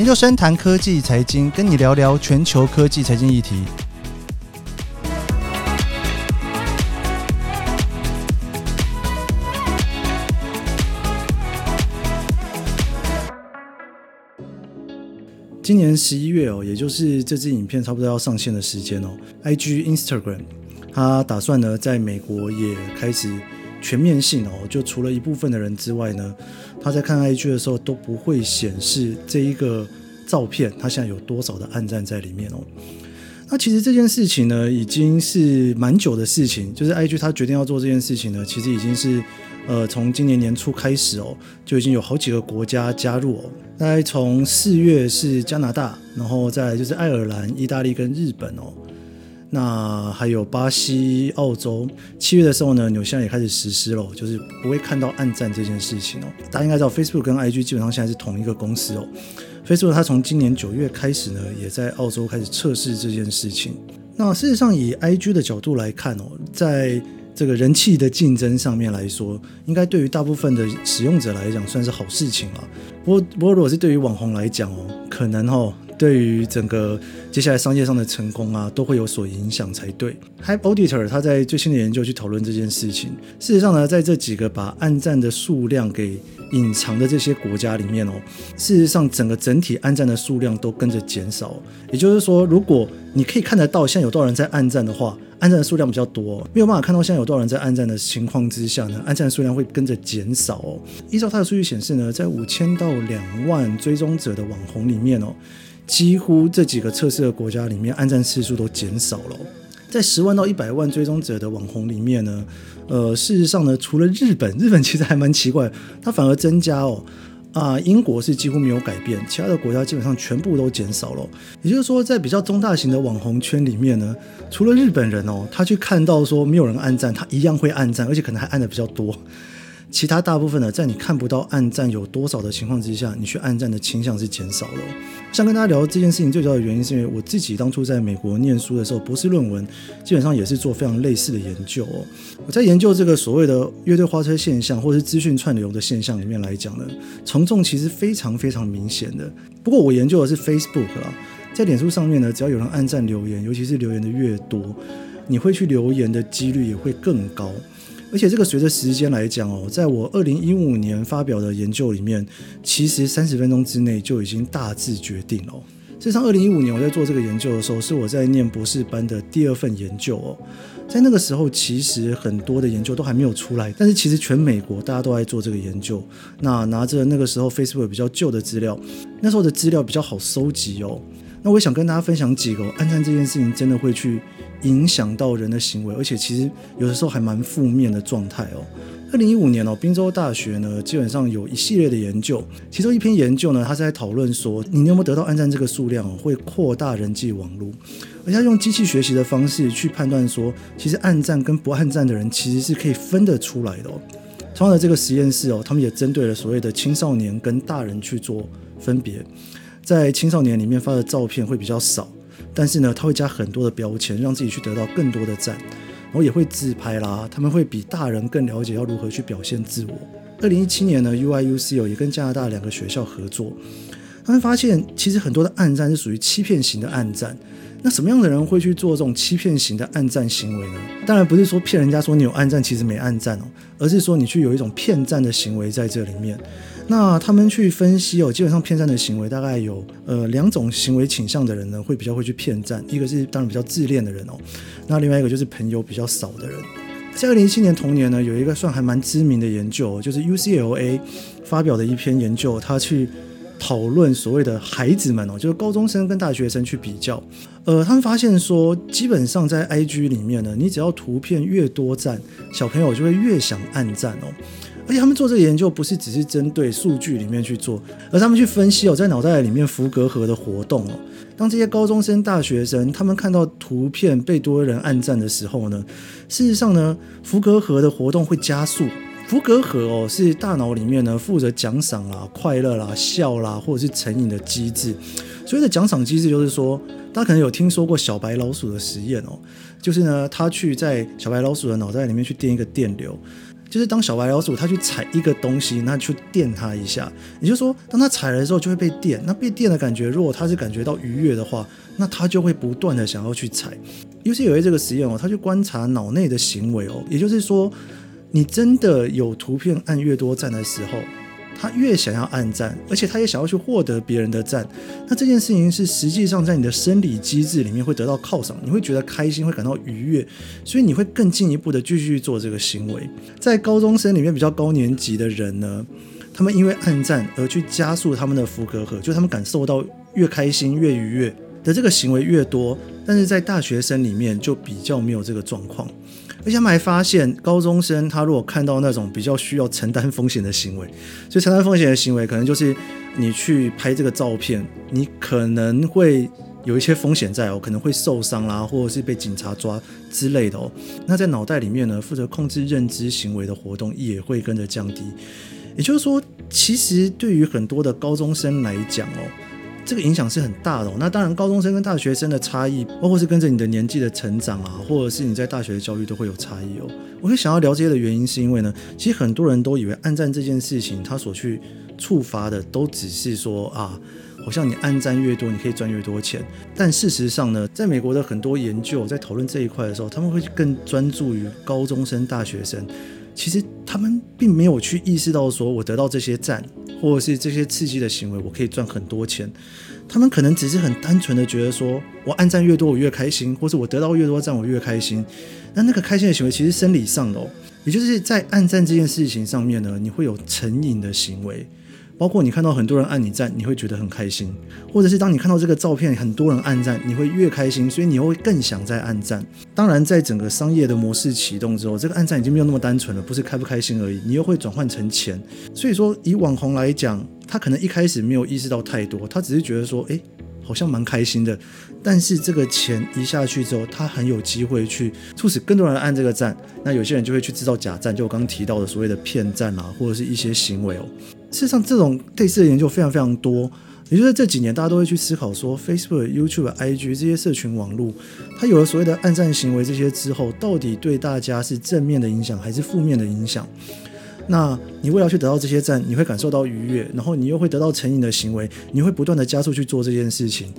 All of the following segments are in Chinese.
研究生谈科技财经，跟你聊聊全球科技财经议题。今年十一月哦，也就是这支影片差不多要上线的时间哦，IG、Instagram，它打算呢在美国也开始全面性哦，就除了一部分的人之外呢，他在看 IG 的时候都不会显示这一个照片，它现在有多少的暗赞在里面哦。那其实这件事情呢，已经是蛮久的事情，就是 IG 他决定要做这件事情呢，其实已经是。呃，从今年年初开始哦，就已经有好几个国家加入哦。大概从四月是加拿大，然后再就是爱尔兰、意大利跟日本哦。那还有巴西、澳洲。七月的时候呢，纽西兰也开始实施了，就是不会看到暗战这件事情哦。大家应该知道，Facebook 跟 IG 基本上现在是同一个公司哦。Facebook 它从今年九月开始呢，也在澳洲开始测试这件事情。那事实上，以 IG 的角度来看哦，在这个人气的竞争上面来说，应该对于大部分的使用者来讲算是好事情了。不过，不过如果是对于网红来讲哦，可能哦，对于整个接下来商业上的成功啊，都会有所影响才对。Hype Auditor 他在最新的研究去讨论这件事情。事实上呢，在这几个把暗战的数量给隐藏的这些国家里面哦，事实上整个整体暗战的数量都跟着减少。也就是说，如果你可以看得到现在有多少人在暗战的话，暗战的数量比较多，没有办法看到现在有多少人在暗战的情况之下呢，暗战的数量会跟着减少哦。依照它的数据显示呢，在五千到两万追踪者的网红里面哦，几乎这几个测试的国家里面，暗战次数都减少了。在十万到一百万追踪者的网红里面呢，呃，事实上呢，除了日本，日本其实还蛮奇怪，它反而增加哦。啊，英国是几乎没有改变，其他的国家基本上全部都减少了。也就是说，在比较中大型的网红圈里面呢，除了日本人哦，他去看到说没有人按赞，他一样会按赞，而且可能还按的比较多。其他大部分呢，在你看不到暗战有多少的情况之下，你去暗战的倾向是减少的。想跟大家聊这件事情最主要的原因，是因为我自己当初在美国念书的时候，博士论文基本上也是做非常类似的研究哦。我在研究这个所谓的乐队花车现象，或是资讯串流的现象里面来讲呢，从众其实非常非常明显的。不过我研究的是 Facebook 啦，在脸书上面呢，只要有人暗赞留言，尤其是留言的越多，你会去留言的几率也会更高。而且这个随着时间来讲哦，在我二零一五年发表的研究里面，其实三十分钟之内就已经大致决定了。事实上，二零一五年我在做这个研究的时候，是我在念博士班的第二份研究哦。在那个时候，其实很多的研究都还没有出来，但是其实全美国大家都在做这个研究。那拿着那个时候 Facebook 比较旧的资料，那时候的资料比较好收集哦。那我也想跟大家分享几个，暗战这件事情真的会去影响到人的行为，而且其实有的时候还蛮负面的状态哦。二零一五年哦，宾州大学呢基本上有一系列的研究，其中一篇研究呢，它是在讨论说，你有没有得到暗战这个数量会扩大人际网络，而且用机器学习的方式去判断说，其实暗战跟不暗战的人其实是可以分得出来的哦。同样的这个实验室哦，他们也针对了所谓的青少年跟大人去做分别。在青少年里面发的照片会比较少，但是呢，他会加很多的标签，让自己去得到更多的赞，然后也会自拍啦。他们会比大人更了解要如何去表现自我。二零一七年呢，UIUC 哦也跟加拿大两个学校合作，他们发现其实很多的暗战是属于欺骗型的暗战。那什么样的人会去做这种欺骗型的暗战行为呢？当然不是说骗人家说你有暗战，其实没暗战哦，而是说你去有一种骗战的行为在这里面。那他们去分析哦，基本上骗赞的行为大概有呃两种行为倾向的人呢，会比较会去骗赞。一个是当然比较自恋的人哦，那另外一个就是朋友比较少的人。在二零一七年同年呢，有一个算还蛮知名的研究，就是 UCLA 发表的一篇研究，他去。讨论所谓的孩子们哦，就是高中生跟大学生去比较，呃，他们发现说，基本上在 IG 里面呢，你只要图片越多赞，小朋友就会越想按赞哦。而且他们做这个研究不是只是针对数据里面去做，而他们去分析哦，在脑袋里面福格核的活动哦。当这些高中生、大学生他们看到图片被多人按赞的时候呢，事实上呢，福格核的活动会加速。福格核哦，是大脑里面呢负责奖赏啦、快乐啦、笑啦，或者是成瘾的机制。所谓的奖赏机制，就是说，大家可能有听说过小白老鼠的实验哦，就是呢，他去在小白老鼠的脑袋里面去电一个电流，就是当小白老鼠它去踩一个东西，那去电它一下，也就是说，当它踩了之后就会被电。那被电的感觉，如果它是感觉到愉悦的话，那它就会不断的想要去踩。尤其有一这个实验哦，他去观察脑内的行为哦，也就是说，你真的有图片按越多赞的时候。他越想要按赞，而且他也想要去获得别人的赞，那这件事情是实际上在你的生理机制里面会得到犒赏，你会觉得开心，会感到愉悦，所以你会更进一步的继续做这个行为。在高中生里面比较高年级的人呢，他们因为按赞而去加速他们的福格核，就他们感受到越开心越愉悦的这个行为越多，但是在大学生里面就比较没有这个状况。而且他们还发现，高中生他如果看到那种比较需要承担风险的行为，所以承担风险的行为可能就是你去拍这个照片，你可能会有一些风险在哦，可能会受伤啦，或者是被警察抓之类的哦。那在脑袋里面呢，负责控制认知行为的活动也会跟着降低。也就是说，其实对于很多的高中生来讲哦。这个影响是很大的。那当然，高中生跟大学生的差异，包括是跟着你的年纪的成长啊，或者是你在大学的教育都会有差异哦。我会想要了解的原因，是因为呢，其实很多人都以为暗赞这件事情，他所去触发的都只是说啊，好像你暗赞越多，你可以赚越多钱。但事实上呢，在美国的很多研究在讨论这一块的时候，他们会更专注于高中生、大学生。其实他们并没有去意识到，说我得到这些赞，或者是这些刺激的行为，我可以赚很多钱。他们可能只是很单纯的觉得，说我按赞越多，我越开心，或是我得到越多赞，我越开心。那那个开心的行为，其实生理上的，也就是在按赞这件事情上面呢，你会有成瘾的行为。包括你看到很多人按你赞，你会觉得很开心；或者是当你看到这个照片，很多人按赞，你会越开心，所以你又会更想再按赞。当然，在整个商业的模式启动之后，这个按赞已经没有那么单纯了，不是开不开心而已，你又会转换成钱。所以说，以网红来讲，他可能一开始没有意识到太多，他只是觉得说，诶，好像蛮开心的。但是这个钱一下去之后，他很有机会去促使更多人按这个赞。那有些人就会去制造假赞，就我刚刚提到的所谓的骗赞啊，或者是一些行为哦。事实上，这种类似的研究非常非常多。也就是这几年，大家都会去思考说，Facebook、YouTube、IG 这些社群网络，它有了所谓的暗战行为这些之后，到底对大家是正面的影响还是负面的影响？那你为了去得到这些赞，你会感受到愉悦，然后你又会得到成瘾的行为，你会不断的加速去做这件事情。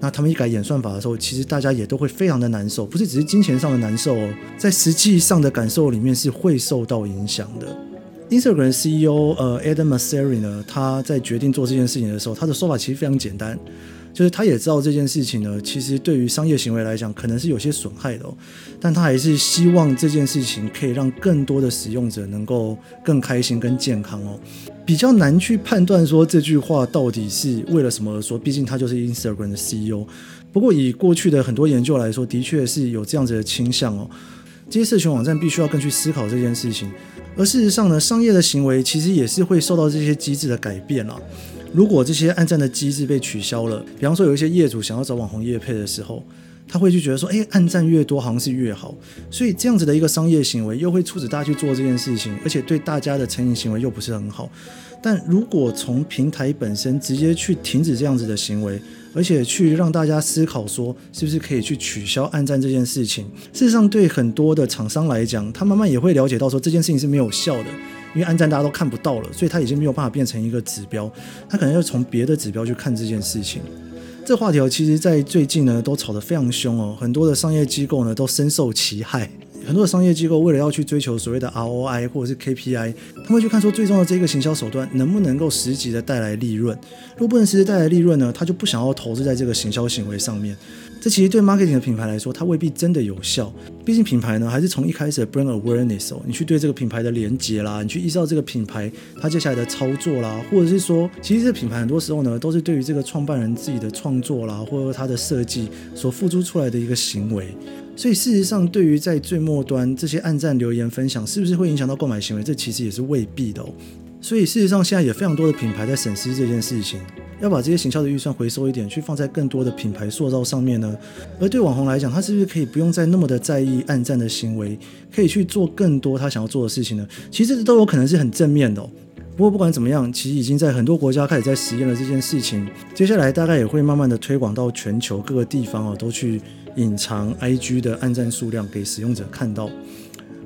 那他们一改演算法的时候，其实大家也都会非常的难受，不是只是金钱上的难受哦，在实际上的感受里面是会受到影响的。Instagram CEO 呃 Adam m a s e r i 呢，他在决定做这件事情的时候，他的说法其实非常简单，就是他也知道这件事情呢，其实对于商业行为来讲，可能是有些损害的哦，但他还是希望这件事情可以让更多的使用者能够更开心、更健康哦。比较难去判断说这句话到底是为了什么说，毕竟他就是 Instagram 的 CEO。不过以过去的很多研究来说，的确是有这样子的倾向哦。这些社群网站必须要更去思考这件事情。而事实上呢，商业的行为其实也是会受到这些机制的改变了。如果这些暗战的机制被取消了，比方说有一些业主想要找网红业配的时候，他会去觉得说，哎，暗战越多好像是越好，所以这样子的一个商业行为又会促使大家去做这件事情，而且对大家的成瘾行为又不是很好。但如果从平台本身直接去停止这样子的行为，而且去让大家思考说，是不是可以去取消暗战这件事情？事实上，对很多的厂商来讲，他慢慢也会了解到说这件事情是没有效的，因为暗战大家都看不到了，所以他已经没有办法变成一个指标，他可能要从别的指标去看这件事情。这话题其实，在最近呢，都吵得非常凶哦，很多的商业机构呢，都深受其害。很多的商业机构为了要去追求所谓的 ROI 或者是 KPI，他们会去看说最终的这个行销手段能不能够实际的带来利润。如果不能实际带来利润呢，他就不想要投资在这个行销行为上面。这其实对 marketing 的品牌来说，它未必真的有效。毕竟品牌呢，还是从一开始的 brand awareness 哦，你去对这个品牌的连接啦，你去意识到这个品牌它接下来的操作啦，或者是说，其实这个品牌很多时候呢，都是对于这个创办人自己的创作啦，或者他的设计所付出出来的一个行为。所以事实上，对于在最末端这些暗赞留言分享，是不是会影响到购买行为？这其实也是未必的哦。所以事实上，现在也非常多的品牌在审视这件事情，要把这些行销的预算回收一点，去放在更多的品牌塑造上面呢。而对网红来讲，他是不是可以不用再那么的在意暗赞的行为，可以去做更多他想要做的事情呢？其实这都有可能是很正面的。不过不管怎么样，其实已经在很多国家开始在实验了这件事情。接下来大概也会慢慢的推广到全球各个地方哦，都去。隐藏 IG 的暗赞数量给使用者看到。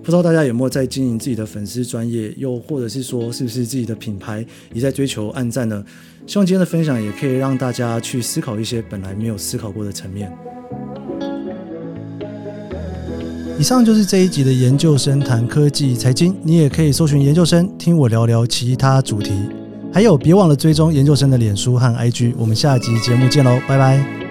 不知道大家有没有在经营自己的粉丝专业，又或者是说是不是自己的品牌也在追求暗赞呢？希望今天的分享也可以让大家去思考一些本来没有思考过的层面。以上就是这一集的研究生谈科技财经，你也可以搜寻研究生，听我聊聊其他主题。还有，别忘了追踪研究生的脸书和 IG。我们下集节目见喽，拜拜。